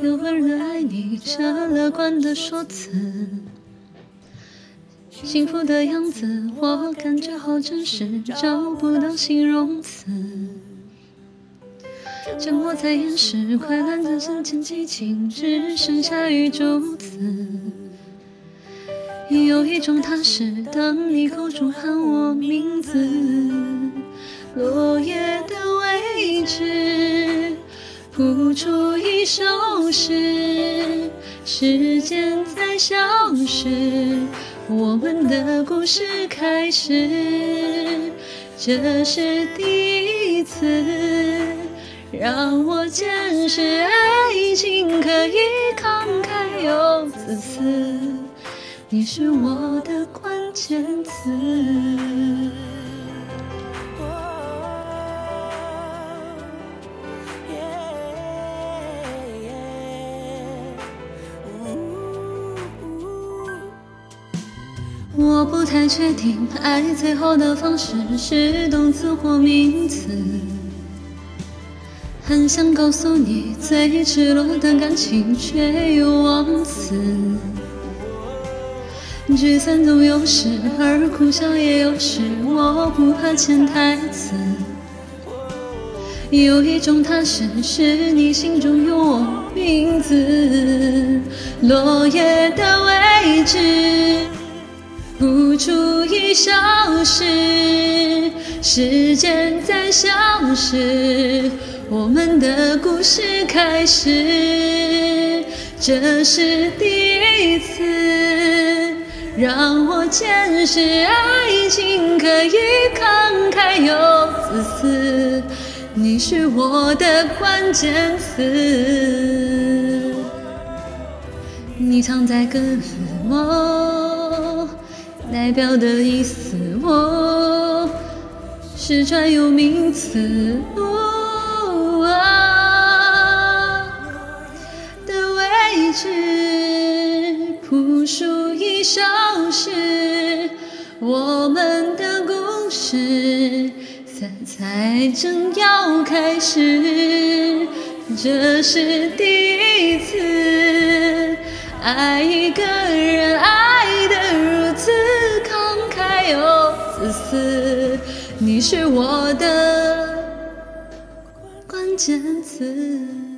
有个人爱你，这乐观的说辞。幸福的样子，我感觉好真实，找不到形容词。沉默在掩饰，快乐的瞬间激情，只剩下雨珠子。有一种踏实，当你口中喊我名字，落叶的位置，谱出一首诗，时间在消失。我们的故事开始，这是第一次让我见识爱情可以慷慨又自私。你是我的关键词。我不太确定，爱最后的方式是动词或名词。很想告诉你，最赤裸的感情却又忘词。聚散总有时，而哭笑也有时。我不怕潜台词，有一种踏实，是你心中有我名字。落叶的位置。谱出一首诗，时间在消失，我们的故事开始，这是第一次让我见识爱情可以慷慨又自私，你是我的关键词，你藏在歌词梦。代表的意思，我是专有名词。的位置，朴树一首诗，我们的故事，才才正要开始，这是第一次爱一个人，爱你是我的关键词。